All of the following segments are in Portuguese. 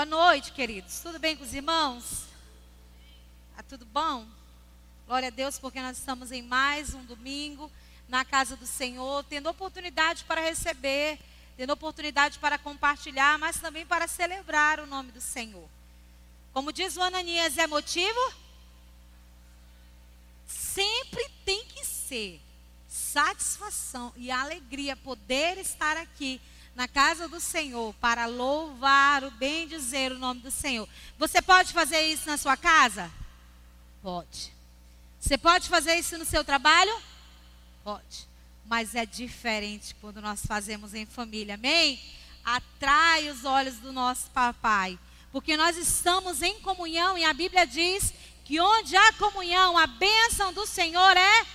Boa noite, queridos. Tudo bem com os irmãos? Tá tudo bom? Glória a Deus, porque nós estamos em mais um domingo na casa do Senhor, tendo oportunidade para receber, tendo oportunidade para compartilhar, mas também para celebrar o nome do Senhor. Como diz o Ananias, é motivo? Sempre tem que ser satisfação e alegria poder estar aqui na casa do Senhor para louvar o bem dizer o nome do Senhor. Você pode fazer isso na sua casa? Pode. Você pode fazer isso no seu trabalho? Pode. Mas é diferente quando nós fazemos em família. Amém? Atrai os olhos do nosso papai. Porque nós estamos em comunhão e a Bíblia diz que onde há comunhão, a bênção do Senhor é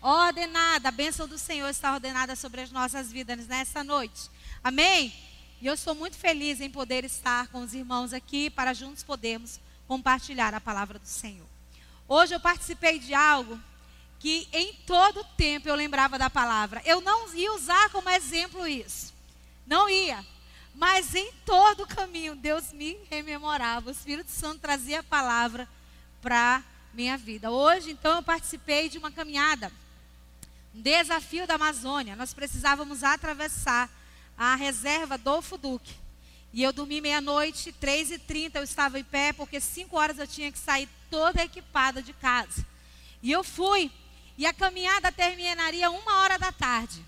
ordenada. A bênção do Senhor está ordenada sobre as nossas vidas nessa noite. Amém? E eu estou muito feliz em poder estar com os irmãos aqui para juntos podermos compartilhar a palavra do Senhor. Hoje eu participei de algo que em todo tempo eu lembrava da palavra. Eu não ia usar como exemplo isso. Não ia. Mas em todo o caminho Deus me rememorava. O Espírito Santo trazia a palavra para minha vida. Hoje, então, eu participei de uma caminhada, um desafio da Amazônia. Nós precisávamos atravessar a reserva do Fuduque. E eu dormi meia-noite, três e trinta eu estava em pé, porque cinco horas eu tinha que sair toda equipada de casa. E eu fui. E a caminhada terminaria uma hora da tarde.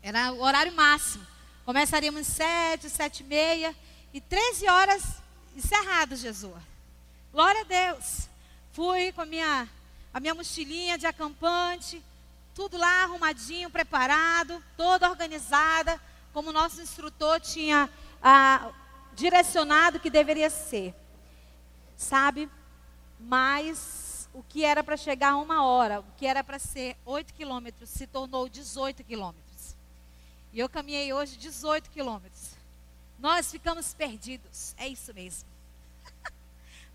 Era o horário máximo. Começaríamos sete, sete e meia. E treze horas encerrado, Jesus. Glória a Deus. Fui com a minha, a minha mochilinha de acampante. Tudo lá arrumadinho, preparado, toda organizada como nosso instrutor tinha ah, direcionado que deveria ser. Sabe? Mas o que era para chegar a uma hora, o que era para ser 8 quilômetros, se tornou 18 quilômetros. E eu caminhei hoje 18 quilômetros. Nós ficamos perdidos, é isso mesmo.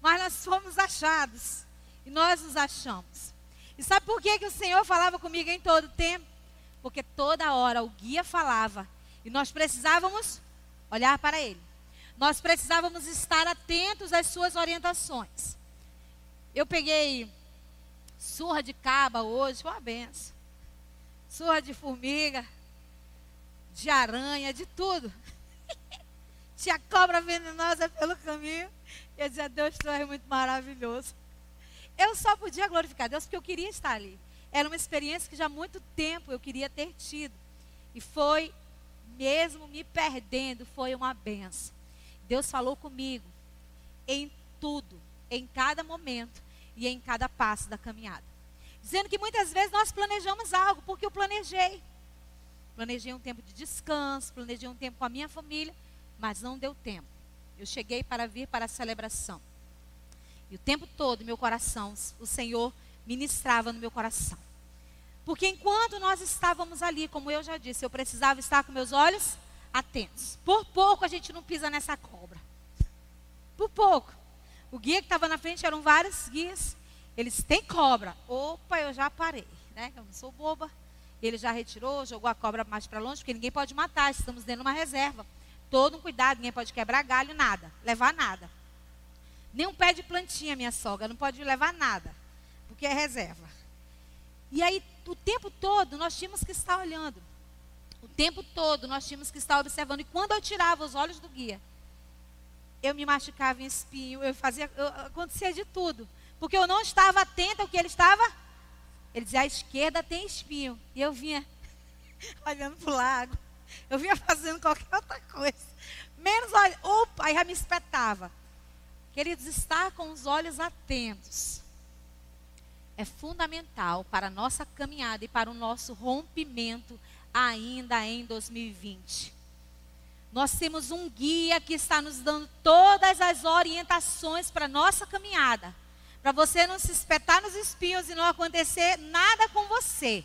Mas nós fomos achados. E nós nos achamos. E sabe por que, que o Senhor falava comigo em todo tempo? Porque toda hora o guia falava e nós precisávamos olhar para ele. Nós precisávamos estar atentos às suas orientações. Eu peguei surra de caba hoje, foi uma benção. Surra de formiga, de aranha, de tudo. Tinha cobra venenosa pelo caminho. E eu dizia, Deus, tu és muito maravilhoso. Eu só podia glorificar Deus porque eu queria estar ali. Era uma experiência que já há muito tempo eu queria ter tido. E foi mesmo me perdendo, foi uma benção. Deus falou comigo em tudo, em cada momento e em cada passo da caminhada. Dizendo que muitas vezes nós planejamos algo, porque eu planejei. Planejei um tempo de descanso, planejei um tempo com a minha família, mas não deu tempo. Eu cheguei para vir para a celebração. E o tempo todo, meu coração, o Senhor ministrava no meu coração. Porque enquanto nós estávamos ali, como eu já disse, eu precisava estar com meus olhos atentos. Por pouco a gente não pisa nessa cobra. Por pouco. O guia que estava na frente eram vários guias. Eles têm cobra. Opa, eu já parei, né? Eu não sou boba. Ele já retirou, jogou a cobra mais para longe, porque ninguém pode matar. Estamos dentro de uma reserva. Todo um cuidado, ninguém pode quebrar galho, nada. Levar nada. Nem um pé de plantinha, minha sogra, não pode levar nada. Porque é reserva. E aí, o tempo todo, nós tínhamos que estar olhando. O tempo todo, nós tínhamos que estar observando. E quando eu tirava os olhos do guia, eu me machucava em espinho, eu fazia, eu, acontecia de tudo. Porque eu não estava atenta ao que ele estava. Ele dizia, a esquerda tem espinho. E eu vinha olhando para o lago. Eu vinha fazendo qualquer outra coisa. Menos olha, opa, aí já me espetava. Queridos, estar com os olhos atentos é fundamental para a nossa caminhada e para o nosso rompimento ainda em 2020. Nós temos um guia que está nos dando todas as orientações para a nossa caminhada. Para você não se espetar nos espinhos e não acontecer nada com você.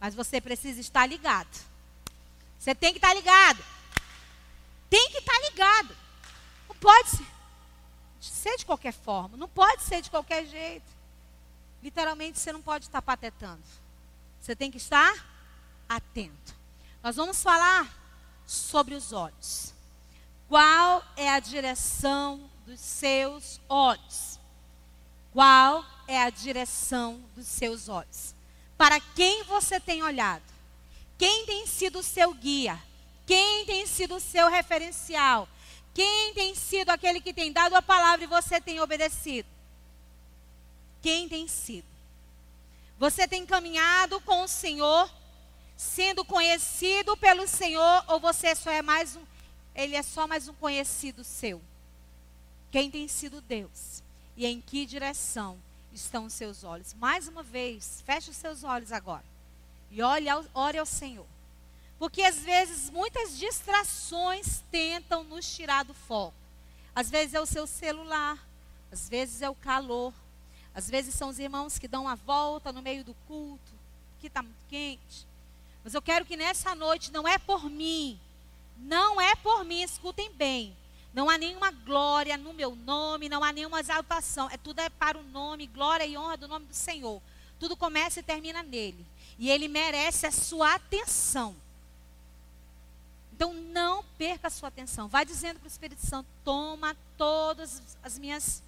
Mas você precisa estar ligado. Você tem que estar ligado. Tem que estar ligado. Não pode ser de qualquer forma. Não pode ser de qualquer jeito. Literalmente, você não pode estar patetando. Você tem que estar atento. Nós vamos falar sobre os olhos. Qual é a direção dos seus olhos? Qual é a direção dos seus olhos? Para quem você tem olhado? Quem tem sido o seu guia? Quem tem sido o seu referencial? Quem tem sido aquele que tem dado a palavra e você tem obedecido? Quem tem sido? Você tem caminhado com o Senhor, sendo conhecido pelo Senhor, ou você só é mais um, ele é só mais um conhecido seu? Quem tem sido Deus? E em que direção estão os seus olhos? Mais uma vez, feche os seus olhos agora. E olhe ao, ore ao Senhor. Porque às vezes muitas distrações tentam nos tirar do foco. Às vezes é o seu celular, às vezes é o calor, às vezes são os irmãos que dão uma volta no meio do culto, que está muito quente. Mas eu quero que nessa noite não é por mim, não é por mim, escutem bem. Não há nenhuma glória no meu nome, não há nenhuma exaltação. É tudo é para o nome, glória e honra do nome do Senhor. Tudo começa e termina nele. E ele merece a sua atenção. Então não perca a sua atenção. Vai dizendo para o Espírito Santo: toma todas as minhas,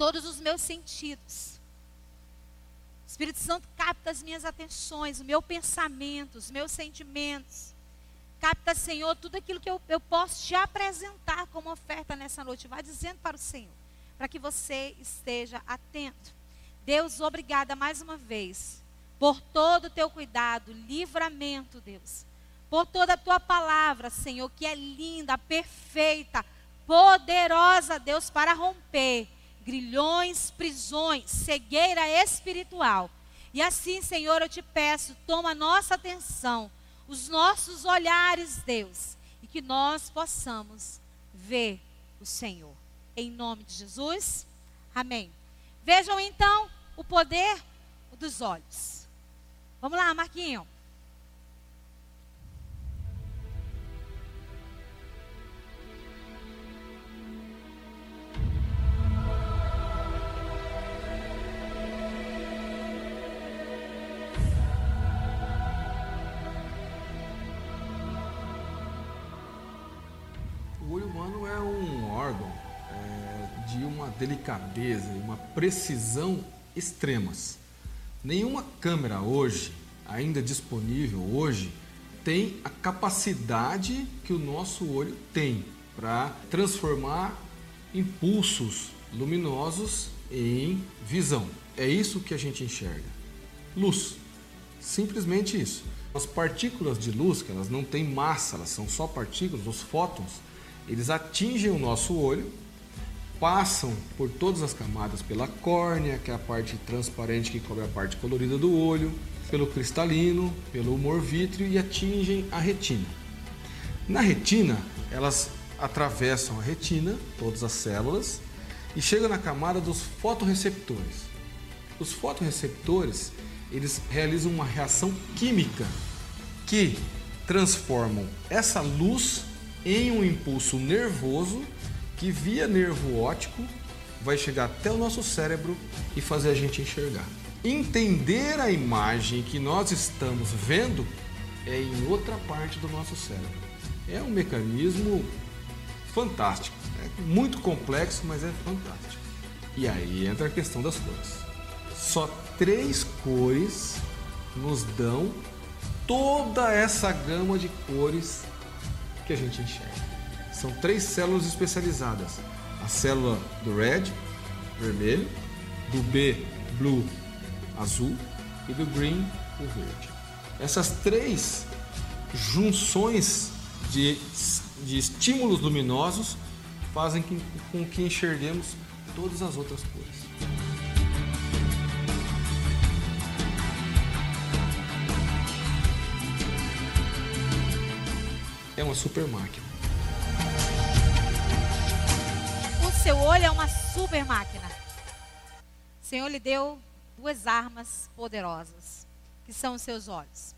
todos os meus sentidos. O Espírito Santo capta as minhas atenções, o meu pensamento, os meus sentimentos. Capta, Senhor, tudo aquilo que eu, eu posso te apresentar como oferta nessa noite. Vai dizendo para o Senhor, para que você esteja atento. Deus, obrigada mais uma vez por todo o teu cuidado, livramento, Deus por toda a tua palavra, Senhor, que é linda, perfeita, poderosa, Deus, para romper grilhões, prisões, cegueira espiritual. E assim, Senhor, eu te peço, toma nossa atenção, os nossos olhares, Deus, e que nós possamos ver o Senhor. Em nome de Jesus. Amém. Vejam então o poder dos olhos. Vamos lá, Marquinho. Delicadeza e uma precisão extremas. Nenhuma câmera hoje, ainda disponível hoje, tem a capacidade que o nosso olho tem para transformar impulsos luminosos em visão. É isso que a gente enxerga. Luz. Simplesmente isso. As partículas de luz, que elas não têm massa, elas são só partículas, os fótons, eles atingem o nosso olho passam por todas as camadas pela córnea, que é a parte transparente que cobre a parte colorida do olho, pelo cristalino, pelo humor vítreo e atingem a retina. Na retina, elas atravessam a retina, todas as células, e chegam na camada dos fotorreceptores. Os fotorreceptores, eles realizam uma reação química que transformam essa luz em um impulso nervoso que via nervo óptico vai chegar até o nosso cérebro e fazer a gente enxergar. Entender a imagem que nós estamos vendo é em outra parte do nosso cérebro. É um mecanismo fantástico, é muito complexo, mas é fantástico. E aí entra a questão das cores. Só três cores nos dão toda essa gama de cores que a gente enxerga são três células especializadas: a célula do red, vermelho, do B, blue, azul e do green, o verde. Essas três junções de, de estímulos luminosos fazem com que enxerguemos todas as outras cores. É uma super máquina. Seu olho é uma super máquina. O Senhor lhe deu duas armas poderosas, que são os seus olhos.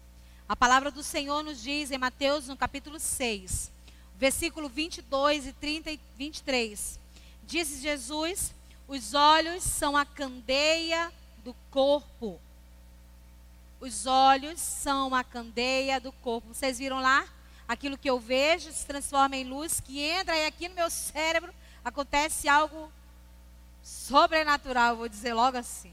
A palavra do Senhor nos diz em Mateus, no capítulo 6, versículo 22 e 30 e 23. Disse Jesus: Os olhos são a candeia do corpo. Os olhos são a candeia do corpo. Vocês viram lá? aquilo que eu vejo se transforma em luz, que entra aqui no meu cérebro acontece algo sobrenatural, vou dizer logo assim.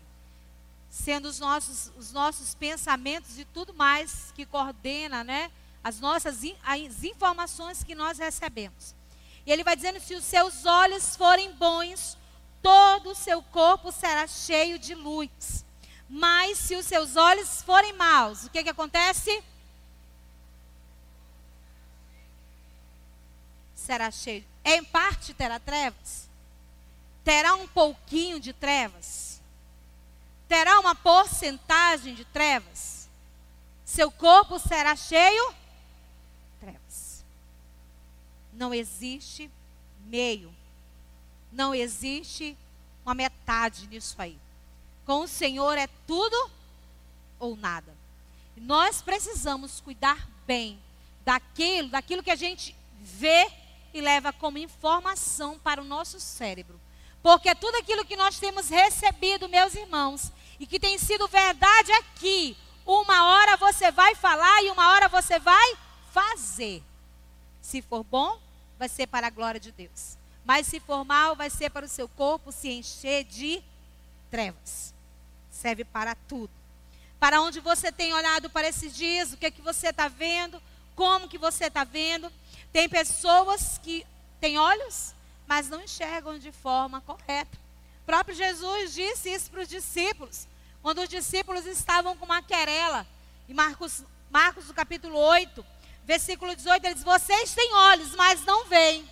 Sendo os nossos, os nossos pensamentos e tudo mais que coordena, né? As nossas as informações que nós recebemos. E ele vai dizendo: se os seus olhos forem bons, todo o seu corpo será cheio de luz. Mas se os seus olhos forem maus, o que, que acontece? Será cheio. Em parte terá trevas. Terá um pouquinho de trevas. Terá uma porcentagem de trevas. Seu corpo será cheio de trevas. Não existe meio. Não existe uma metade nisso aí. Com o Senhor é tudo ou nada. Nós precisamos cuidar bem daquilo, daquilo que a gente vê e leva como informação para o nosso cérebro. Porque tudo aquilo que nós temos recebido, meus irmãos, e que tem sido verdade aqui, uma hora você vai falar e uma hora você vai fazer. Se for bom, vai ser para a glória de Deus. Mas se for mal, vai ser para o seu corpo se encher de trevas serve para tudo. Para onde você tem olhado para esses dias, o que é que você está vendo, como que você está vendo. Tem pessoas que têm olhos, mas não enxergam de forma correta. O próprio Jesus disse isso para os discípulos, quando os discípulos estavam com uma querela. Em Marcos, Marcos, no capítulo 8, versículo 18, ele diz: Vocês têm olhos, mas não veem.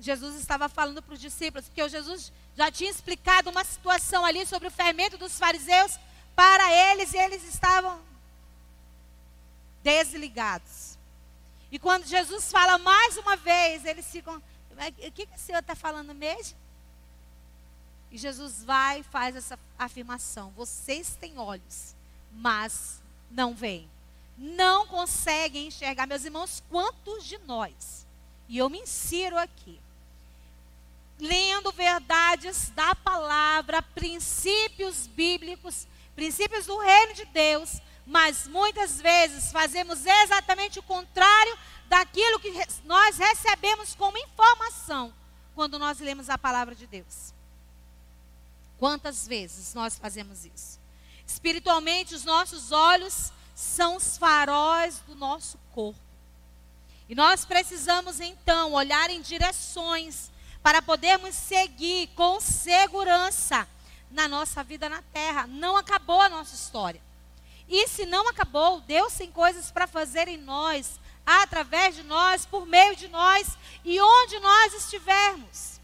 Jesus estava falando para os discípulos, porque Jesus já tinha explicado uma situação ali sobre o fermento dos fariseus para eles e eles estavam desligados. E quando Jesus fala mais uma vez, eles ficam: o que, que o Senhor está falando mesmo? E Jesus vai e faz essa afirmação: vocês têm olhos, mas não veem. Não conseguem enxergar. Meus irmãos, quantos de nós? E eu me insiro aqui lendo verdades da palavra, princípios bíblicos, princípios do reino de Deus, mas muitas vezes fazemos exatamente o contrário daquilo que nós recebemos como informação quando nós lemos a palavra de Deus. Quantas vezes nós fazemos isso? Espiritualmente, os nossos olhos são os faróis do nosso corpo. E nós precisamos então olhar em direções para podermos seguir com segurança na nossa vida na terra. Não acabou a nossa história. E se não acabou, Deus tem coisas para fazer em nós, através de nós, por meio de nós e onde nós estivermos.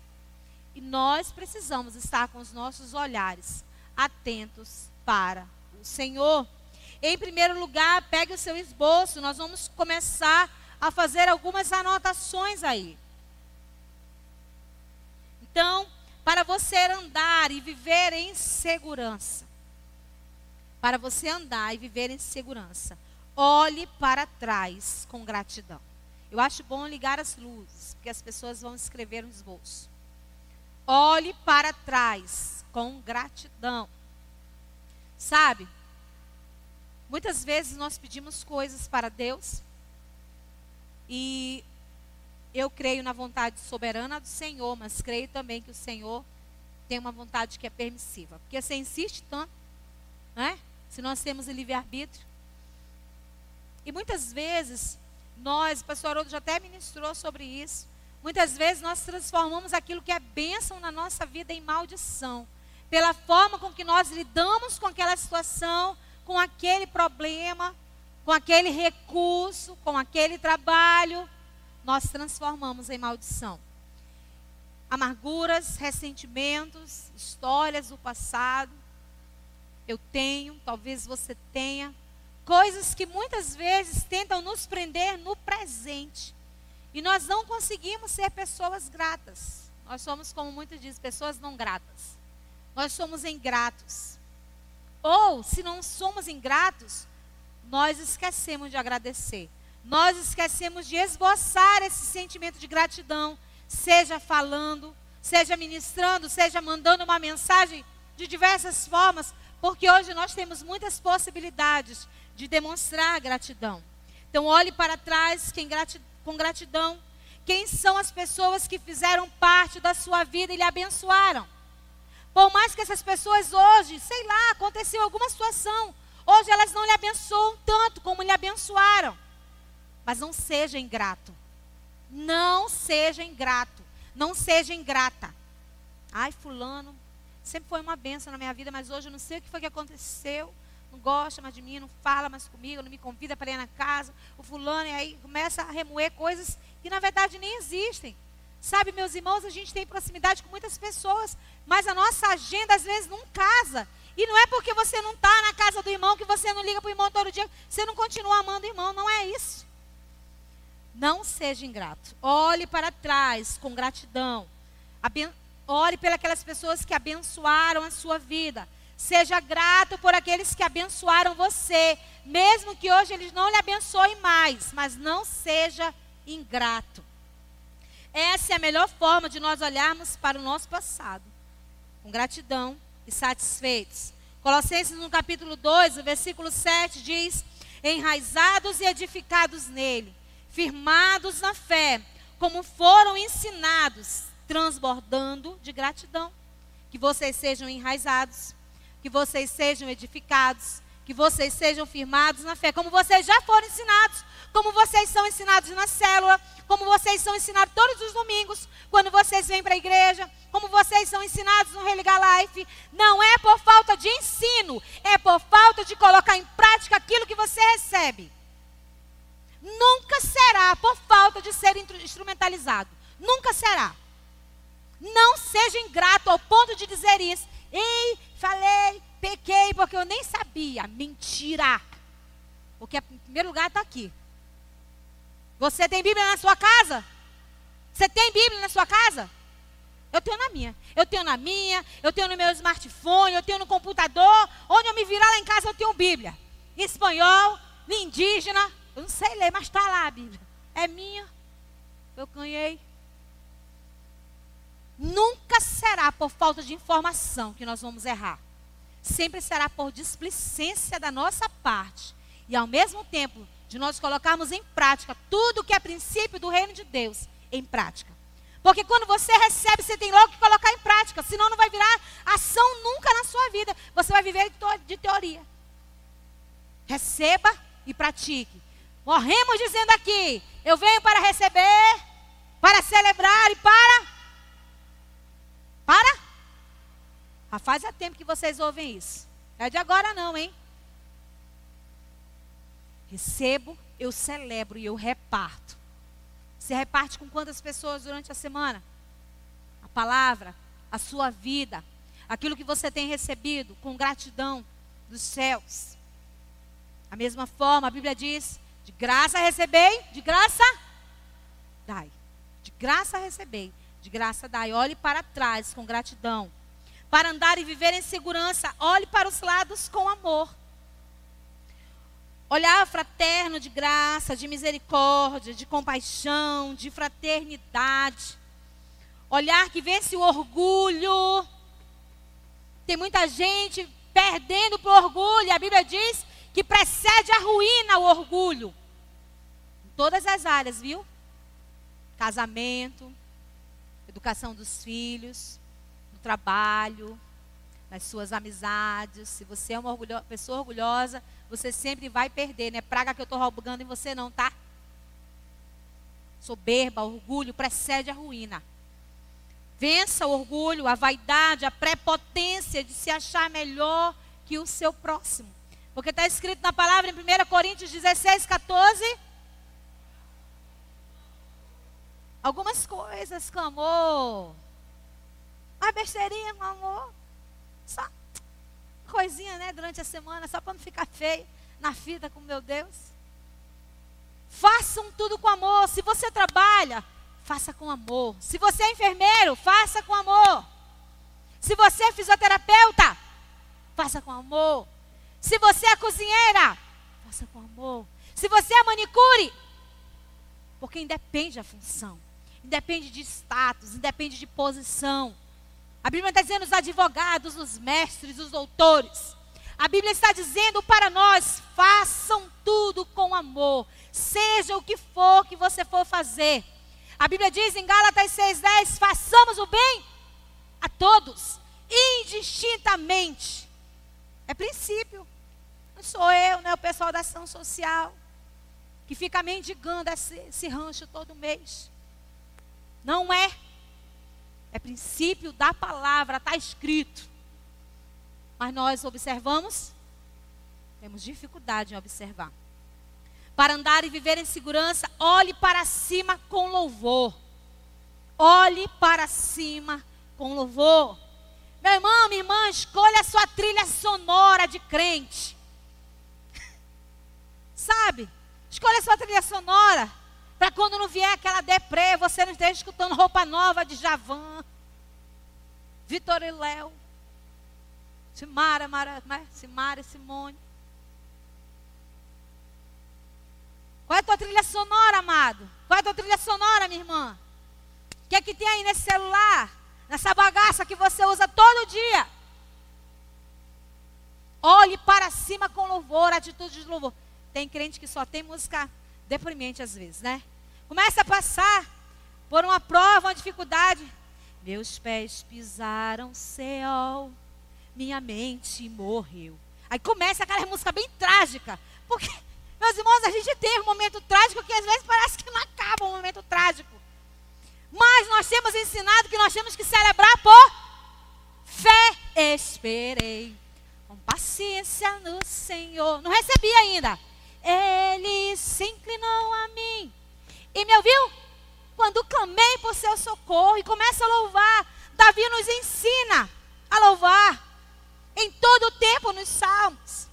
E nós precisamos estar com os nossos olhares atentos para o Senhor. Em primeiro lugar, pegue o seu esboço, nós vamos começar a fazer algumas anotações aí. Então, para você andar e viver em segurança, para você andar e viver em segurança, olhe para trás com gratidão. Eu acho bom ligar as luzes, porque as pessoas vão escrever nos bolsos. Olhe para trás com gratidão. Sabe? Muitas vezes nós pedimos coisas para Deus e eu creio na vontade soberana do Senhor, mas creio também que o Senhor tem uma vontade que é permissiva. Porque você insiste tanto, né? Se nós temos livre-arbítrio. E muitas vezes, nós, o pastor Haroldo já até ministrou sobre isso. Muitas vezes nós transformamos aquilo que é bênção na nossa vida em maldição. Pela forma com que nós lidamos com aquela situação, com aquele problema, com aquele recurso, com aquele trabalho, nós transformamos em maldição. Amarguras, ressentimentos, histórias do passado. Eu tenho, talvez você tenha. Coisas que muitas vezes tentam nos prender no presente. E nós não conseguimos ser pessoas gratas. Nós somos, como muitos dizem, pessoas não gratas. Nós somos ingratos. Ou, se não somos ingratos, nós esquecemos de agradecer nós esquecemos de esboçar esse sentimento de gratidão, seja falando, seja ministrando, seja mandando uma mensagem de diversas formas, porque hoje nós temos muitas possibilidades de demonstrar gratidão. Então, olhe para trás com gratidão. Quem são as pessoas que fizeram parte da sua vida e lhe abençoaram? Por mais que essas pessoas hoje, sei lá, aconteceu alguma situação, hoje elas não lhe abençoam tanto como lhe abençoaram. Mas não seja ingrato. Não seja ingrato. Não seja ingrata. Ai, fulano, sempre foi uma benção na minha vida, mas hoje eu não sei o que foi que aconteceu. Não gosta mais de mim, não fala mais comigo, não me convida para ir na casa. O fulano, e aí começa a remoer coisas que na verdade nem existem. Sabe, meus irmãos, a gente tem proximidade com muitas pessoas, mas a nossa agenda às vezes não casa. E não é porque você não está na casa do irmão que você não liga para o irmão todo dia, você não continua amando o irmão, não é isso. Não seja ingrato. Olhe para trás com gratidão. Ore pelas pessoas que abençoaram a sua vida. Seja grato por aqueles que abençoaram você, mesmo que hoje eles não lhe abençoem mais, mas não seja ingrato. Essa é a melhor forma de nós olharmos para o nosso passado, com gratidão e satisfeitos. Colossenses no capítulo 2, o versículo 7 diz: Enraizados e edificados nele, firmados na fé, como foram ensinados, transbordando de gratidão. Que vocês sejam enraizados, que vocês sejam edificados, que vocês sejam firmados na fé, como vocês já foram ensinados, como vocês são ensinados na célula, como vocês são ensinados todos os domingos, quando vocês vêm para a igreja, como vocês são ensinados no Religar Life. Não é por falta de ensino, é por falta de colocar em prática aquilo que você recebe. Nunca será por falta de ser instrumentalizado. Nunca será. Não seja ingrato ao ponto de dizer isso. Ei, falei, pequei porque eu nem sabia. Mentira. Porque em primeiro lugar está aqui. Você tem Bíblia na sua casa? Você tem Bíblia na sua casa? Eu tenho na minha. Eu tenho na minha, eu tenho no meu smartphone, eu tenho no computador. Onde eu me virar lá em casa, eu tenho Bíblia. Espanhol, indígena. Eu não sei ler, mas está lá a Bíblia. É minha. Eu ganhei. Nunca será por falta de informação que nós vamos errar. Sempre será por displicência da nossa parte. E ao mesmo tempo, de nós colocarmos em prática tudo que é princípio do reino de Deus em prática. Porque quando você recebe, você tem logo que colocar em prática, senão não vai virar ação nunca na sua vida. Você vai viver de teoria. Receba e pratique. Morremos dizendo aqui: eu venho para receber, para celebrar e para. Para? Já faz tempo que vocês ouvem isso. É de agora não, hein? Recebo, eu celebro e eu reparto. Você reparte com quantas pessoas durante a semana? A palavra, a sua vida, aquilo que você tem recebido com gratidão dos céus. A mesma forma, a Bíblia diz: de graça recebei, de graça dai. De graça recebei, de graça dai. Olhe para trás com gratidão. Para andar e viver em segurança, olhe para os lados com amor. Olhar fraterno de graça, de misericórdia, de compaixão, de fraternidade. Olhar que vence o orgulho. Tem muita gente perdendo por orgulho. A Bíblia diz que precede a ruína o orgulho. Em todas as áreas, viu? Casamento, educação dos filhos, no trabalho, nas suas amizades. Se você é uma orgulho pessoa orgulhosa, você sempre vai perder. Não é praga que eu estou roubando em você, não, tá? Soberba, orgulho precede a ruína. Vença o orgulho, a vaidade, a prepotência de se achar melhor que o seu próximo. Porque está escrito na palavra em 1 Coríntios 16, 14. Algumas coisas, clamou. A besteirinha, amor. Só coisinha, né, durante a semana, só para não ficar feio na fita com meu Deus. Façam tudo com amor. Se você trabalha, faça com amor. Se você é enfermeiro, faça com amor. Se você é fisioterapeuta, faça com amor. Se você é cozinheira, faça com amor. Se você é manicure, porque independe da função, independe de status, independe de posição. A Bíblia está dizendo os advogados, os mestres, os doutores. A Bíblia está dizendo para nós: façam tudo com amor, seja o que for que você for fazer. A Bíblia diz em Gálatas 6,10: façamos o bem a todos, indistintamente. É princípio. Não sou eu, não é o pessoal da ação social que fica mendigando esse, esse rancho todo mês. Não é. É princípio da palavra, está escrito. Mas nós observamos? Temos dificuldade em observar. Para andar e viver em segurança, olhe para cima com louvor. Olhe para cima com louvor. Meu irmão, minha irmã, escolha a sua trilha sonora de crente. Sabe? Escolha a sua trilha sonora. Para quando não vier aquela deprê, você não esteja escutando roupa nova de Javan, Vitor e Léo, Simara, Mara, né? Simara e Simone. Qual é a tua trilha sonora, amado? Qual é a tua trilha sonora, minha irmã? O que é que tem aí nesse celular? Nessa bagaça que você usa todo dia? Olhe para cima com louvor, atitude de louvor. Tem crente que só tem música deprimente às vezes, né? Começa a passar por uma prova, uma dificuldade. Meus pés pisaram céu, minha mente morreu. Aí começa aquela música bem trágica. Porque, meus irmãos, a gente tem um momento trágico que às vezes parece que não acaba um momento trágico. Mas nós temos ensinado que nós temos que celebrar por fé. Esperei com paciência no Senhor. Não recebi ainda. Ele se inclinou a mim e me ouviu quando clamei por seu socorro e começa a louvar. Davi nos ensina a louvar em todo o tempo nos salmos.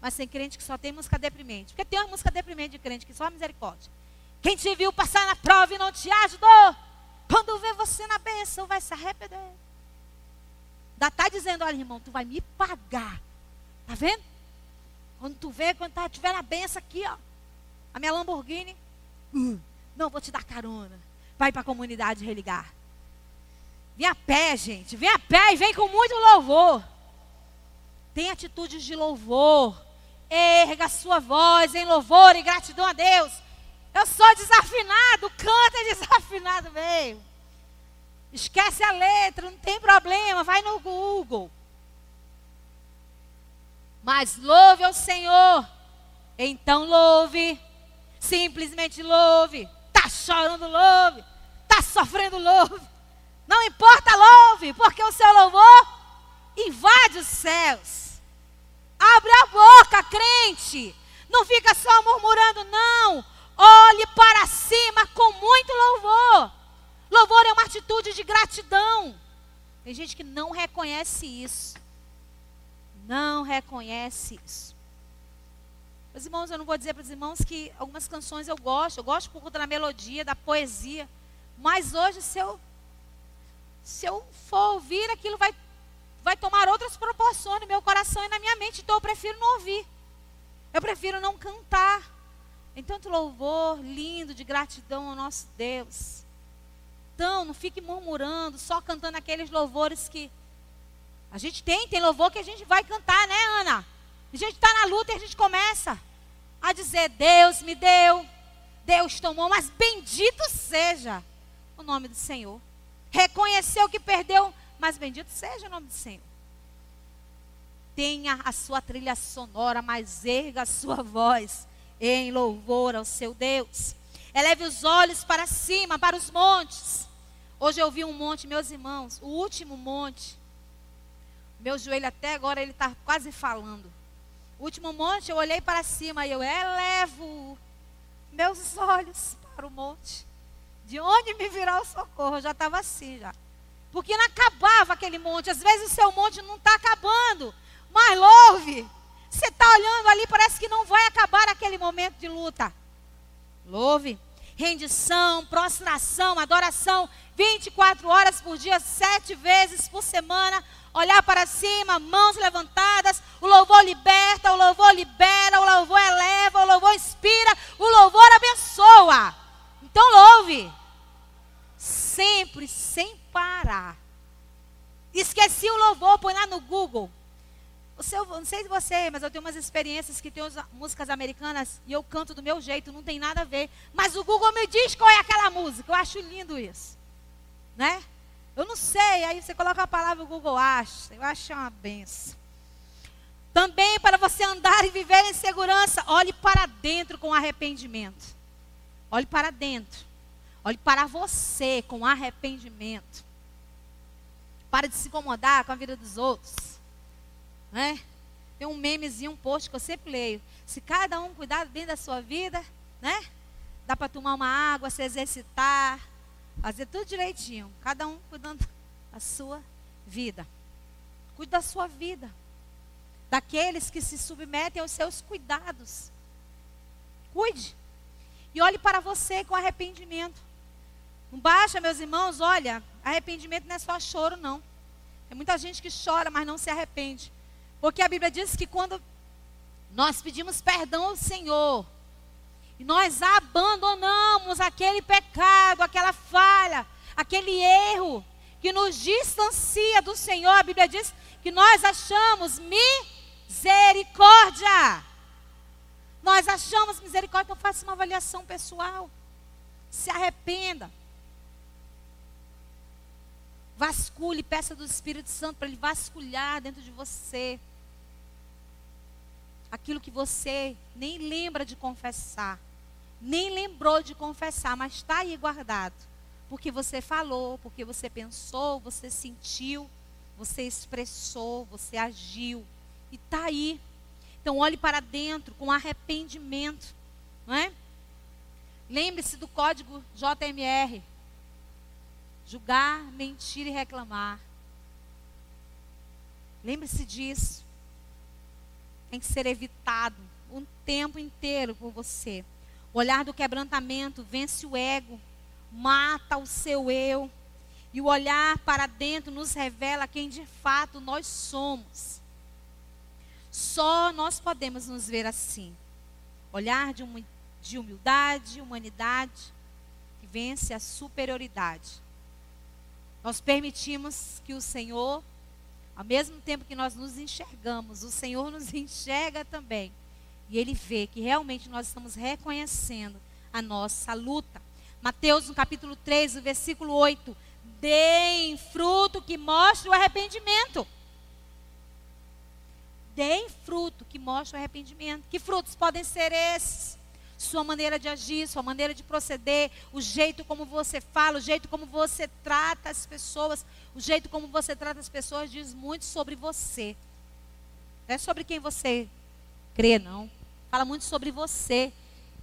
Mas tem crente que só tem música deprimente. Porque tem uma música deprimente de crente que só misericórdia. Quem te viu passar na prova e não te ajudou, quando vê você na bênção, vai se arrepender. Ainda está dizendo, olha, irmão, tu vai me pagar. Tá vendo? Quando tu vê, quando tá, tiver na benção aqui, ó. A minha Lamborghini. Uh, não, vou te dar carona. Vai para a comunidade religar. Vem a pé, gente. Vem a pé e vem com muito louvor. Tem atitudes de louvor. Erga a sua voz em louvor e gratidão a Deus. Eu sou desafinado, canta desafinado mesmo. Esquece a letra, não tem problema, vai no Google. Mas louve ao Senhor. Então louve. Simplesmente louve. Está chorando, louve. Está sofrendo, louve. Não importa, louve, porque o seu louvor invade os céus. Abre a boca, crente. Não fica só murmurando, não. Olhe para cima com muito louvor. Louvor é uma atitude de gratidão. Tem gente que não reconhece isso não reconhece isso. Meus irmãos, eu não vou dizer para os irmãos que algumas canções eu gosto, eu gosto por conta da melodia, da poesia, mas hoje se eu se eu for ouvir aquilo vai vai tomar outras proporções no meu coração e na minha mente, então eu prefiro não ouvir. Eu prefiro não cantar. Em tanto louvor lindo de gratidão ao nosso Deus. Então, não fique murmurando, só cantando aqueles louvores que a gente tem, tem louvor que a gente vai cantar, né, Ana? A gente está na luta e a gente começa a dizer: Deus me deu, Deus tomou, mas bendito seja o nome do Senhor. Reconheceu que perdeu, mas bendito seja o nome do Senhor. Tenha a sua trilha sonora, mas erga a sua voz em louvor ao seu Deus. Eleve os olhos para cima, para os montes. Hoje eu vi um monte, meus irmãos, o último monte meu joelho até agora ele está quase falando. O último monte, eu olhei para cima e eu elevo meus olhos para o monte. De onde me virá o socorro? Eu já estava assim já. Porque não acabava aquele monte. Às vezes o seu monte não está acabando. Mas louve. Você está olhando ali, parece que não vai acabar aquele momento de luta. Louve. Rendição, prostração, adoração. 24 horas por dia, sete vezes por semana olhar para cima, mãos levantadas. O louvor liberta, o louvor libera, o louvor eleva, o louvor inspira, o louvor abençoa. Então louve. Sempre, sem parar. Esqueci o louvor, põe lá no Google. Você, eu não sei de você, mas eu tenho umas experiências que tem músicas americanas e eu canto do meu jeito, não tem nada a ver. Mas o Google me diz qual é aquela música. Eu acho lindo isso. Né? Eu não sei, aí você coloca a palavra o Google acha. Eu acho uma benção. Também para você andar e viver em segurança, olhe para dentro com arrependimento. Olhe para dentro. Olhe para você com arrependimento. Para de se incomodar com a vida dos outros. Né? Tem um memezinho, um post que eu sempre leio. Se cada um cuidar bem da sua vida, né? Dá para tomar uma água, se exercitar, fazer tudo direitinho. Cada um cuidando da sua vida. Cuide da sua vida. Daqueles que se submetem aos seus cuidados. Cuide. E olhe para você com arrependimento. Não baixa, meus irmãos, olha, arrependimento não é só choro, não. Tem muita gente que chora, mas não se arrepende. Porque a Bíblia diz que quando nós pedimos perdão ao Senhor, e nós abandonamos aquele pecado, aquela falha, aquele erro que nos distancia do Senhor, a Bíblia diz que nós achamos misericórdia. Nós achamos misericórdia, então faça uma avaliação pessoal. Se arrependa. Vasculhe, peça do Espírito Santo para ele vasculhar dentro de você. Aquilo que você nem lembra de confessar, nem lembrou de confessar, mas está aí guardado. Porque você falou, porque você pensou, você sentiu, você expressou, você agiu. E está aí. Então olhe para dentro com arrependimento. Não é? Lembre-se do código JMR julgar, mentir e reclamar. Lembre-se disso. Tem que ser evitado um tempo inteiro por você. O olhar do quebrantamento vence o ego, mata o seu eu. E o olhar para dentro nos revela quem de fato nós somos. Só nós podemos nos ver assim. Olhar de, de humildade, humanidade, que vence a superioridade. Nós permitimos que o Senhor, ao mesmo tempo que nós nos enxergamos, o Senhor nos enxerga também. E Ele vê que realmente nós estamos reconhecendo a nossa luta. Mateus, no capítulo 3, no versículo 8. Deem fruto que mostre o arrependimento. Deem fruto que mostre o arrependimento. Que frutos podem ser esses? sua maneira de agir, sua maneira de proceder, o jeito como você fala, o jeito como você trata as pessoas, o jeito como você trata as pessoas diz muito sobre você. Não é sobre quem você crê, não. Fala muito sobre você.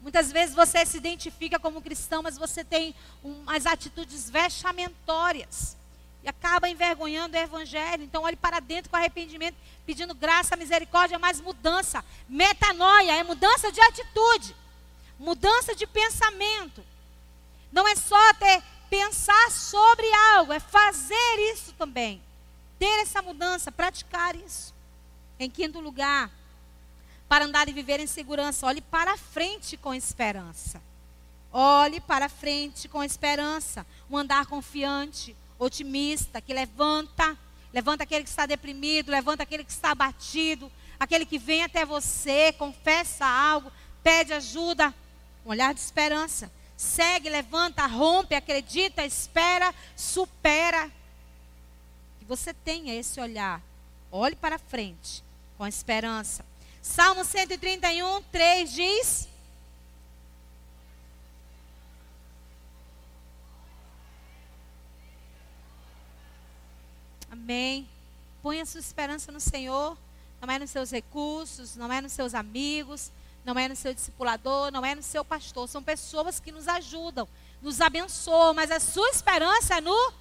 Muitas vezes você se identifica como cristão, mas você tem umas atitudes vexamentórias. E acaba envergonhando o evangelho. Então olhe para dentro com arrependimento, pedindo graça, misericórdia, mais mudança. Metanoia é mudança de atitude mudança de pensamento. Não é só ter pensar sobre algo, é fazer isso também. Ter essa mudança, praticar isso. Em quinto lugar, para andar e viver em segurança, olhe para frente com esperança. Olhe para frente com esperança. Um andar confiante, otimista, que levanta, levanta aquele que está deprimido, levanta aquele que está abatido, aquele que vem até você, confessa algo, pede ajuda, um olhar de esperança. Segue, levanta, rompe, acredita, espera, supera. Que você tenha esse olhar. Olhe para frente com esperança. Salmo 131, 3 diz. Amém. Ponha sua esperança no Senhor. Não é nos seus recursos, não é nos seus amigos, não é no seu discipulador, não é no seu pastor. São pessoas que nos ajudam, nos abençoam, mas a sua esperança é no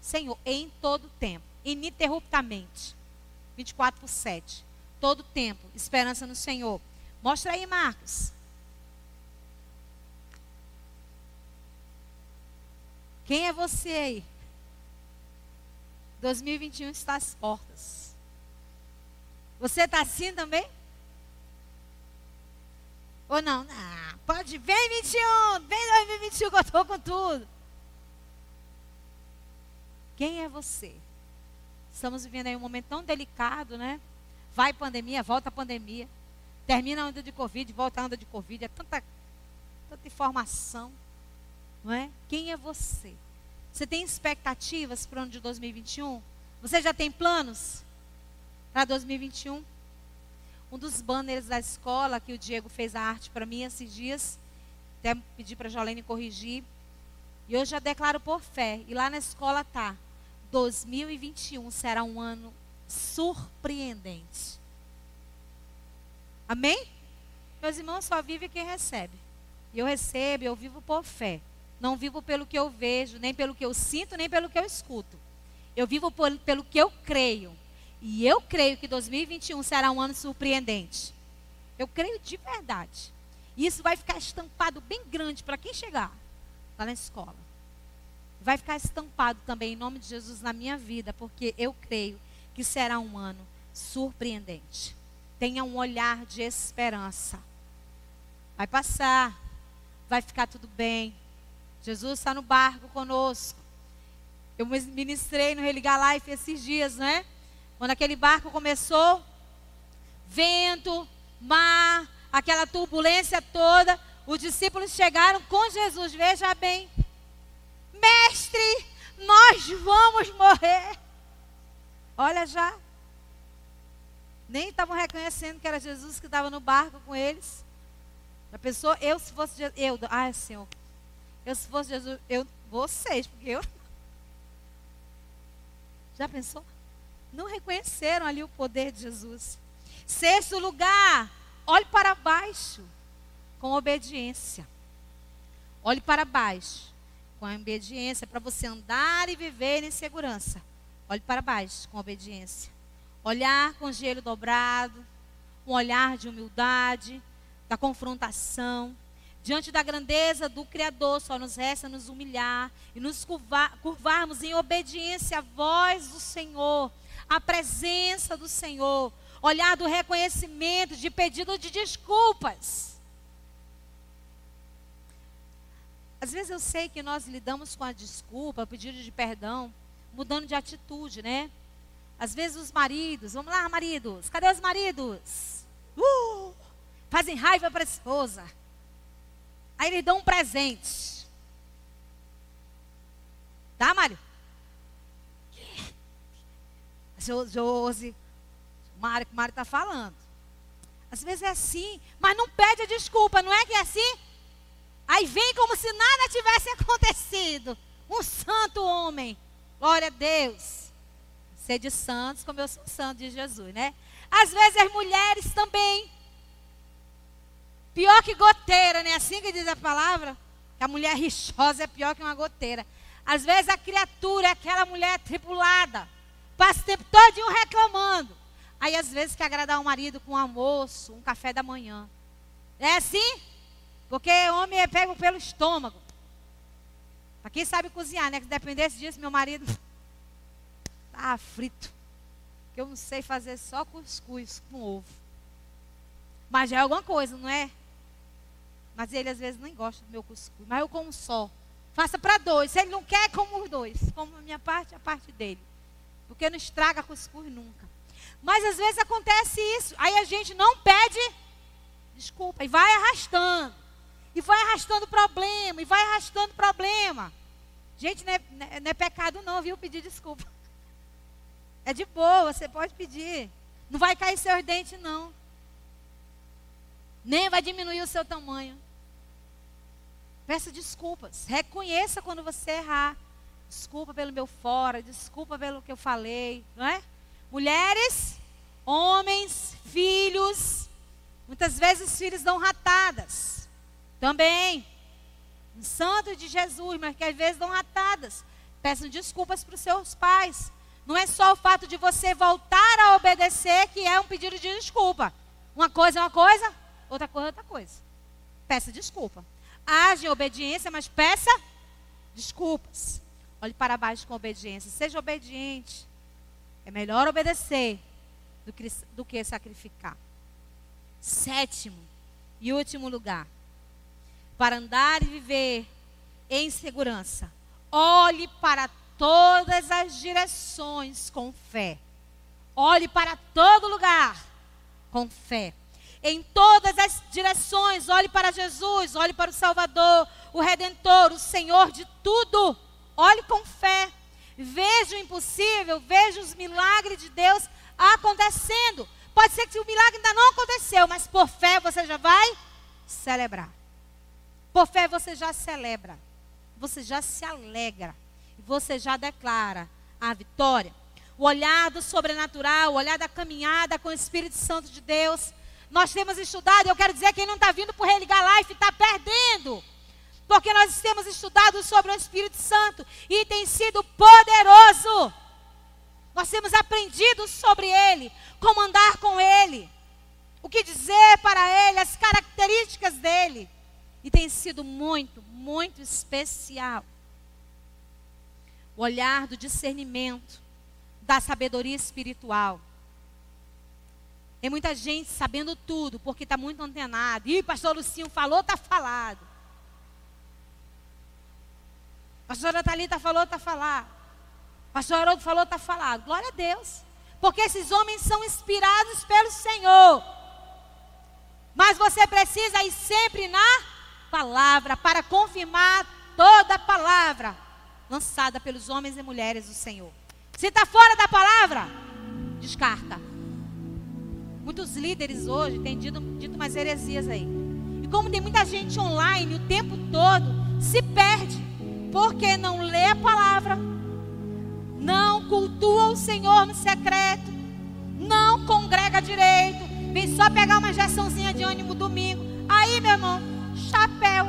Senhor, em todo tempo, ininterruptamente. 24 por 7. Todo tempo, esperança no Senhor. Mostra aí, Marcos. Quem é você aí? 2021 está às portas. Você está assim também? Ou não? Ah, pode, vem 21, vem 2021 que eu estou com tudo. Quem é você? Estamos vivendo aí um momento tão delicado, né? Vai pandemia, volta pandemia. Termina a onda de Covid, volta a onda de Covid. É tanta, tanta informação. Não é? Quem é você? Você tem expectativas para o ano de 2021? Você já tem planos para 2021? Um dos banners da escola que o Diego fez a arte para mim esses dias, até pedi para a Jolene corrigir. E eu já declaro por fé. E lá na escola tá: 2021 será um ano surpreendente. Amém? Meus irmãos, só vive quem recebe. E eu recebo, eu vivo por fé. Não vivo pelo que eu vejo, nem pelo que eu sinto, nem pelo que eu escuto. Eu vivo por, pelo que eu creio. E eu creio que 2021 será um ano surpreendente. Eu creio de verdade. E isso vai ficar estampado bem grande para quem chegar lá na escola. Vai ficar estampado também em nome de Jesus na minha vida, porque eu creio que será um ano surpreendente. Tenha um olhar de esperança. Vai passar, vai ficar tudo bem. Jesus está no barco conosco. Eu ministrei no Religar Life esses dias, né? Quando aquele barco começou, vento, mar, aquela turbulência toda, os discípulos chegaram com Jesus. Veja bem, mestre, nós vamos morrer. Olha já. Nem estavam reconhecendo que era Jesus que estava no barco com eles. A pessoa, eu se fosse Jesus, eu, ai Senhor, eu se fosse Jesus, eu, vocês, porque eu. Já pensou? Não reconheceram ali o poder de Jesus. Sexto lugar, olhe para baixo com obediência. Olhe para baixo com a obediência para você andar e viver em segurança. Olhe para baixo com obediência. Olhar com joelho dobrado, um olhar de humildade, da confrontação. Diante da grandeza do Criador, só nos resta nos humilhar e nos curvar, curvarmos em obediência à voz do Senhor, à presença do Senhor, olhar do reconhecimento, de pedido de desculpas. Às vezes eu sei que nós lidamos com a desculpa, pedido de perdão, mudando de atitude, né? Às vezes os maridos, vamos lá, maridos, cadê os maridos? Uh, fazem raiva para a esposa. Aí eles dão um presente. Tá, Mário? Josi, Mário, o Mário está falando. Às vezes é assim, mas não pede desculpa, não é que é assim? Aí vem como se nada tivesse acontecido. Um santo homem. Glória a Deus. Ser de santos como eu sou santo de Jesus, né? Às vezes as mulheres também. Pior que goteira, não é assim que diz a palavra? A mulher rixosa é pior que uma goteira. Às vezes a criatura é aquela mulher tripulada Passa o tempo todo reclamando. Aí às vezes quer agradar o marido com um almoço, um café da manhã. É assim? Porque homem é pego pelo estômago. Para quem sabe cozinhar, né? Que dependesse disso, meu marido tá frito. Que eu não sei fazer só cuscuz com ovo. Mas já é alguma coisa, não é? Mas ele às vezes nem gosta do meu cuscuz. Mas eu como só. Faça para dois. Se ele não quer, como os dois. Como a minha parte, a parte dele. Porque não estraga cuscuz nunca. Mas às vezes acontece isso. Aí a gente não pede desculpa e vai arrastando. E vai arrastando problema, e vai arrastando problema. Gente, não é, não é pecado não, viu? Pedir desculpa. É de boa, você pode pedir. Não vai cair seus dentes, não. Nem vai diminuir o seu tamanho. Peça desculpas. Reconheça quando você errar. Desculpa pelo meu fora, desculpa pelo que eu falei, não é? Mulheres, homens, filhos, muitas vezes os filhos dão ratadas. Também. Santo de Jesus, mas que às vezes dão ratadas. Peçam desculpas para os seus pais. Não é só o fato de você voltar a obedecer que é um pedido de desculpa. Uma coisa é uma coisa, outra coisa é outra coisa. Peça desculpa. Age em obediência, mas peça desculpas. Olhe para baixo com obediência. Seja obediente. É melhor obedecer do que, do que sacrificar. Sétimo e último lugar. Para andar e viver em segurança. Olhe para todas as direções com fé. Olhe para todo lugar com fé. Em todas as direções, olhe para Jesus, olhe para o Salvador, o Redentor, o Senhor de tudo. Olhe com fé. Veja o impossível, veja os milagres de Deus acontecendo. Pode ser que o milagre ainda não aconteceu, mas por fé você já vai celebrar. Por fé você já celebra. Você já se alegra. Você já declara a vitória. O olhar do sobrenatural, o olhar da caminhada com o Espírito Santo de Deus. Nós temos estudado, eu quero dizer, quem não está vindo por religar life está perdendo. Porque nós temos estudado sobre o Espírito Santo e tem sido poderoso. Nós temos aprendido sobre ele, como andar com ele, o que dizer para ele, as características dele. E tem sido muito, muito especial. O olhar do discernimento, da sabedoria espiritual. Tem muita gente sabendo tudo, porque está muito antenado. Ih, pastor Lucinho falou, está falado. Pastora Thalita falou, está falado. Pastor Haroldo falou, está falado. Glória a Deus. Porque esses homens são inspirados pelo Senhor. Mas você precisa ir sempre na palavra para confirmar toda a palavra lançada pelos homens e mulheres do Senhor. Se está fora da palavra, descarta. Muitos líderes hoje têm dito, dito umas heresias aí. E como tem muita gente online o tempo todo, se perde. Porque não lê a palavra, não cultua o Senhor no secreto, não congrega direito, vem só pegar uma injeçãozinha de ânimo domingo. Aí, meu irmão, chapéu.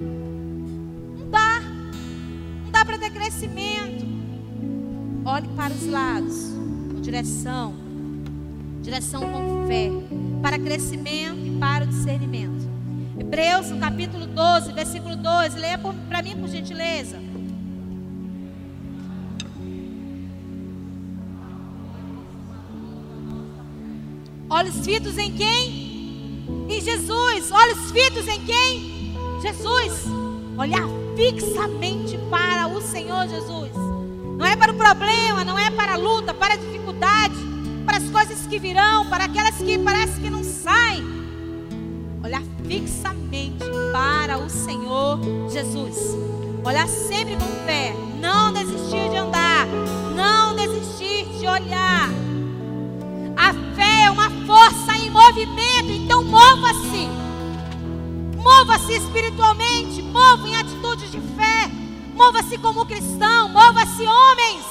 Não dá. Não dá para ter crescimento. Olhe para os lados, com direção. Direção com fé. Para crescimento e para o discernimento. Hebreus, no capítulo 12, versículo 12. Leia para mim, por gentileza. Olhos fitos em quem? Em Jesus. Olhos fitos em quem? Jesus. Olhar fixamente para o Senhor Jesus. Não é para o problema, não é para a luta, para a dificuldade, para as coisas que virão, para aquelas que parece que não saem. Olhar fixamente para o Senhor Jesus. Olhar sempre com fé. Não desistir de andar. Não desistir de olhar força em movimento. Então mova-se. Mova-se espiritualmente, mova em atitudes de fé. Mova-se como cristão, mova-se homens.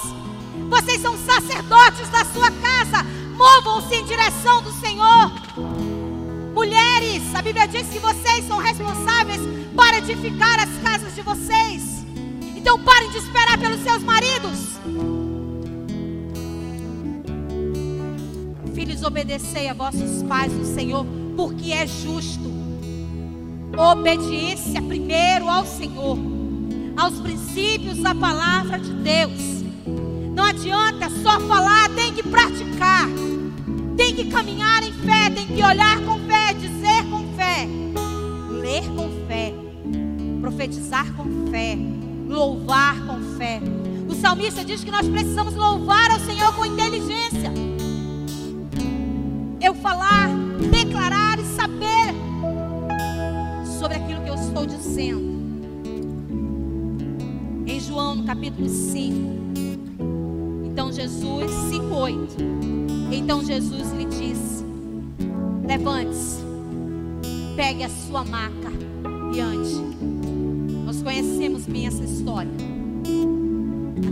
Vocês são sacerdotes da sua casa. Movam-se em direção do Senhor. Mulheres, a Bíblia diz que vocês são responsáveis para edificar as casas de vocês. Então parem de esperar pelos seus maridos. Obedecei a vossos pais no Senhor, porque é justo. Obediência primeiro ao Senhor, aos princípios da palavra de Deus. Não adianta só falar, tem que praticar. Tem que caminhar em fé, tem que olhar com fé, dizer com fé, ler com fé, profetizar com fé, louvar com fé. O salmista diz que nós precisamos louvar ao Senhor com inteligência falar, declarar e saber sobre aquilo que eu estou dizendo. Em João, no capítulo 5. Então Jesus, 5, 8. Então Jesus lhe disse: Levante-se, pegue a sua maca e ande. Nós conhecemos bem essa história.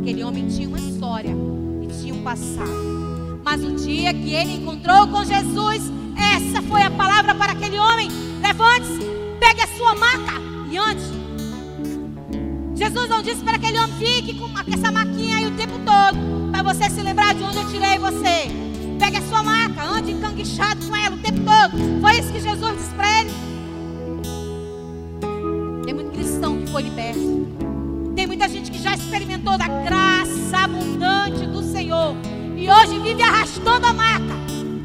Aquele homem tinha uma história e tinha um passado. Mas o dia que ele encontrou com Jesus, essa foi a palavra para aquele homem: levante-se, pegue a sua maca e ande. Jesus não disse para aquele homem: fique com essa maquinha aí o tempo todo, para você se lembrar de onde eu tirei você. Pegue a sua maca, ande encanguichado com ela o tempo todo. Foi isso que Jesus disse para ele. Tem muito cristão que foi liberto. Tem muita gente que já experimentou da graça abundante e hoje vive arrastando a maca.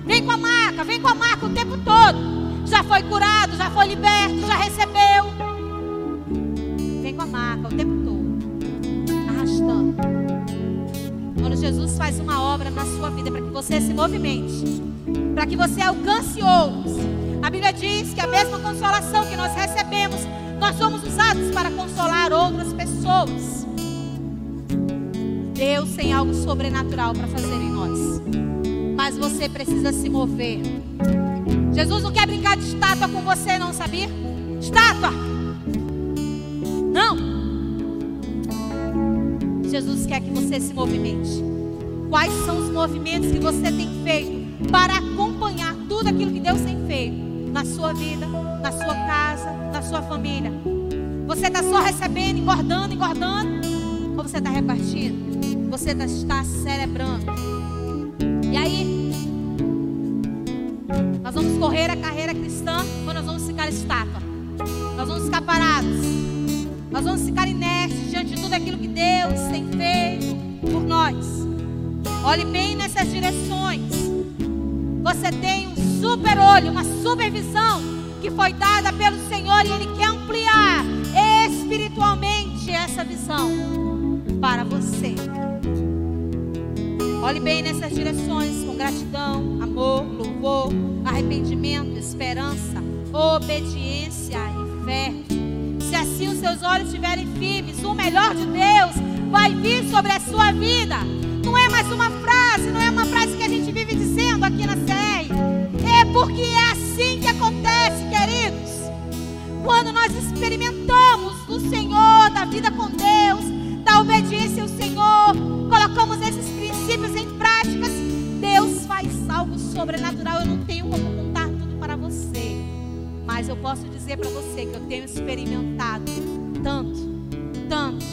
Vem com a maca, vem com a maca o tempo todo. Já foi curado, já foi liberto, já recebeu. Vem com a maca o tempo todo. Arrastando. Quando Jesus faz uma obra na sua vida para que você se movimente, para que você alcance outros. A Bíblia diz que a mesma consolação que nós recebemos, nós somos usados para consolar outras pessoas. Deus tem algo sobrenatural para fazer em nós. Mas você precisa se mover. Jesus não quer brincar de estátua com você, não sabia? Estátua! Não! Jesus quer que você se movimente. Quais são os movimentos que você tem feito para acompanhar tudo aquilo que Deus tem feito na sua vida, na sua casa, na sua família? Você está só recebendo, engordando, engordando? Ou você está repartindo? Você está celebrando? E aí? Nós vamos correr a carreira cristã ou nós vamos ficar estátua? Nós vamos ficar parados? Nós vamos ficar inertes diante de tudo aquilo que Deus tem feito por nós? Olhe bem nessas direções. Você tem um super olho, uma supervisão que foi dada pelo Senhor e Ele quer ampliar espiritualmente essa visão para você. Olhe bem nessas direções com gratidão, amor, louvor, arrependimento, esperança, obediência e fé. Se assim os seus olhos estiverem firmes, o melhor de Deus vai vir sobre a sua vida. Não é mais uma frase, não é uma frase que a gente vive dizendo aqui na série. É porque é assim que acontece, queridos. Quando nós experimentamos do Senhor, da vida com Deus, obediência ao Senhor, colocamos esses princípios em práticas, Deus faz algo sobrenatural. Eu não tenho como contar tudo para você, mas eu posso dizer para você que eu tenho experimentado tanto, tanto,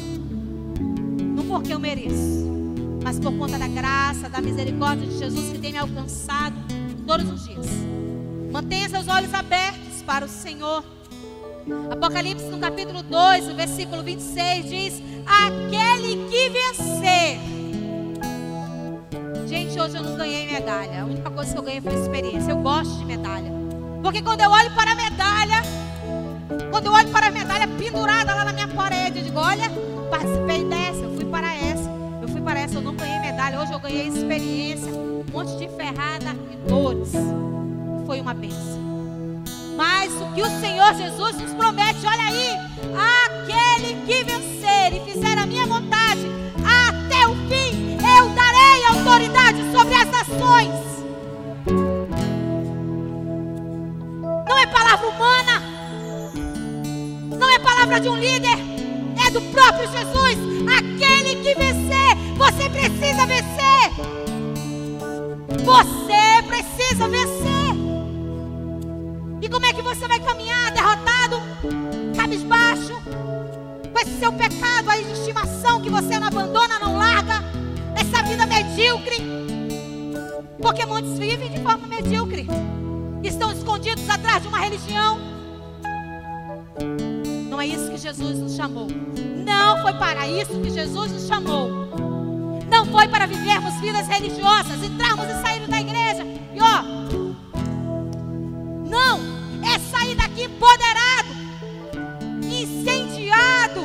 não porque eu mereço, mas por conta da graça, da misericórdia de Jesus que tem me alcançado todos os dias. Mantenha seus olhos abertos para o Senhor. Apocalipse no capítulo 2, o versículo 26 diz: Aquele que vencer. Gente, hoje eu não ganhei medalha. A única coisa que eu ganhei foi experiência. Eu gosto de medalha. Porque quando eu olho para a medalha, quando eu olho para a medalha pendurada lá na minha parede, eu digo: Olha, participei dessa, eu fui para essa, eu fui para essa, eu não ganhei medalha. Hoje eu ganhei experiência, um monte de ferrada e dores. Foi uma bênção. Mas o que o Senhor Jesus nos promete, olha aí, aquele que vencer autoridade sobre as nações. Não é palavra humana, não é palavra de um líder, é do próprio Jesus. Aquele que vencer, você precisa vencer. Você precisa vencer. E como é que você vai caminhar derrotado, cabisbaixo, com esse seu pecado de estimação que você não abandona, não larga, essa vida medíocre? Porque muitos vivem de forma medíocre, estão escondidos atrás de uma religião. Não é isso que Jesus nos chamou. Não foi para isso que Jesus nos chamou. Não foi para vivermos vidas religiosas, entrarmos e sairmos da igreja. E ó, não, é sair daqui empoderado, incendiado,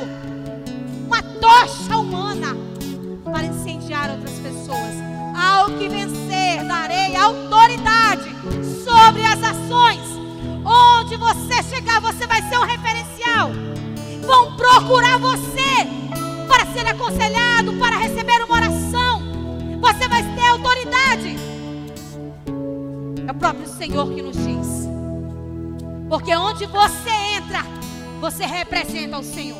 uma tocha humana para incendiar outras pessoas. Ao que vencer, darei autoridade sobre as ações. Onde você chegar, você vai ser um referencial. Vão procurar você para ser aconselhado, para receber uma oração. Você vai ter autoridade. É o próprio Senhor que nos diz. Porque onde você entra, você representa o Senhor.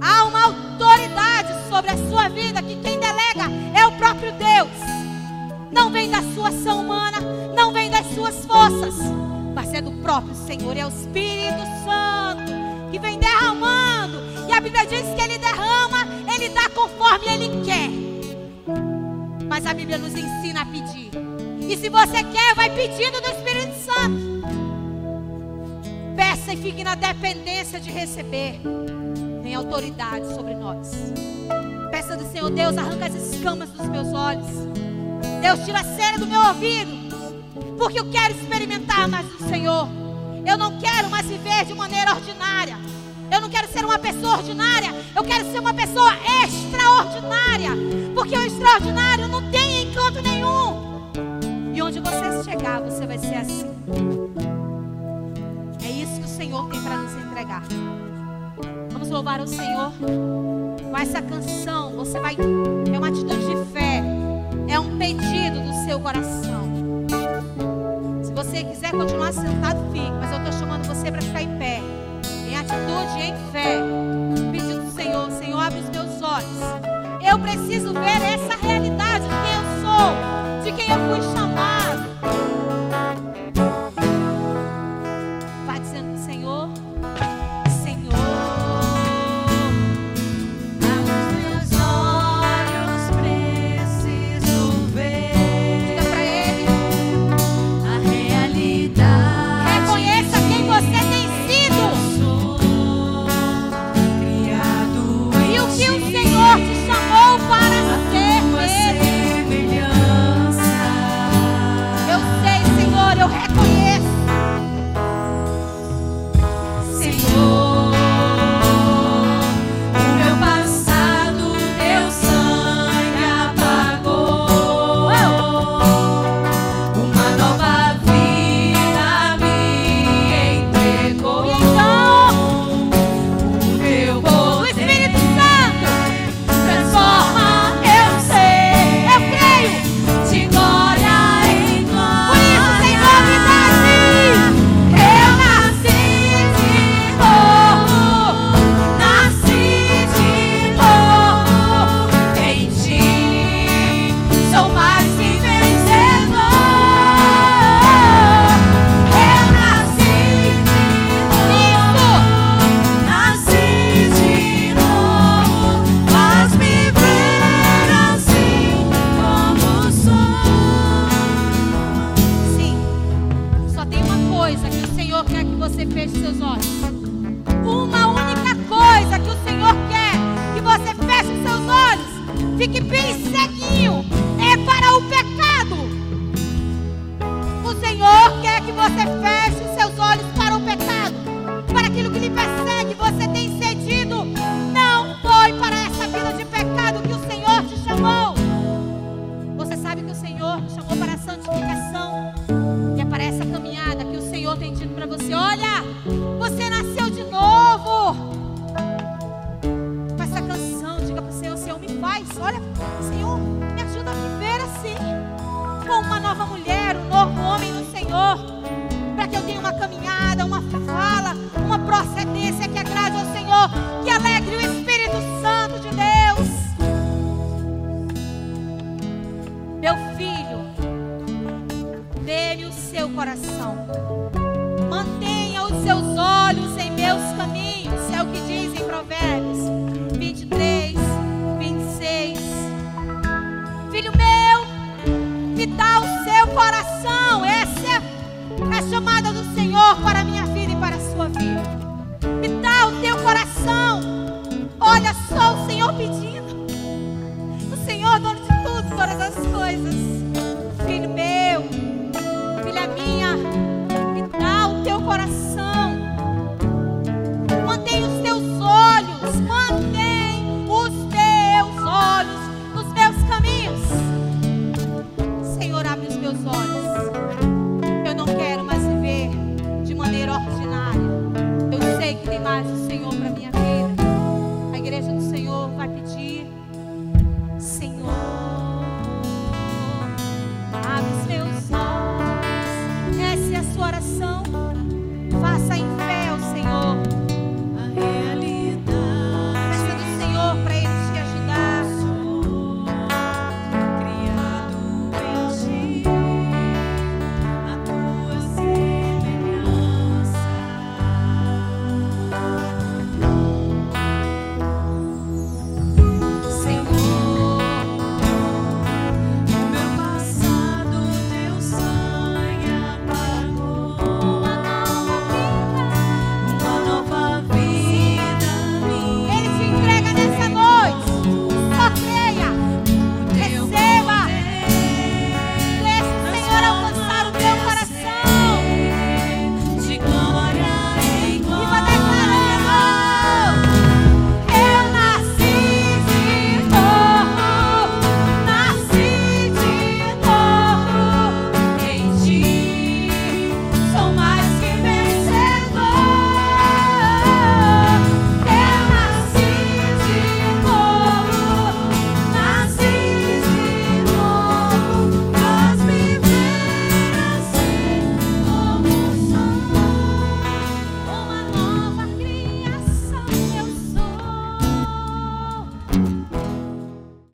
Há uma autoridade sobre a sua vida que quem delega é o próprio Deus. Não vem da sua ação humana, não vem das suas forças, mas é do próprio Senhor, é o Espírito Santo que vem derramando. E a Bíblia diz que ele derrama, ele dá conforme ele quer. Mas a Bíblia nos ensina a pedir. E se você quer, vai pedindo do Espírito Santo. Peça e fique na dependência de receber. Tem autoridade sobre nós. Peça do Senhor, Deus, arranca as escamas dos meus olhos. Deus, tira a cera do meu ouvido, porque eu quero experimentar mais do Senhor. Eu não quero mais viver de maneira ordinária. Eu não quero ser uma pessoa ordinária. Eu quero ser uma pessoa extraordinária. Porque o extraordinário não tem encanto nenhum. E onde você chegar, você vai ser assim. É isso que o Senhor tem para nos entregar. Vamos louvar o Senhor. Com essa canção, você vai ter uma atitude de fé é um pedido do seu coração. Se você quiser continuar sentado, fique, mas eu estou chamando você para ficar em pé, em atitude, em fé. Pedido do Senhor, Senhor, abre os meus olhos. Eu preciso ver essa realidade de quem eu sou, de quem eu fui chamado.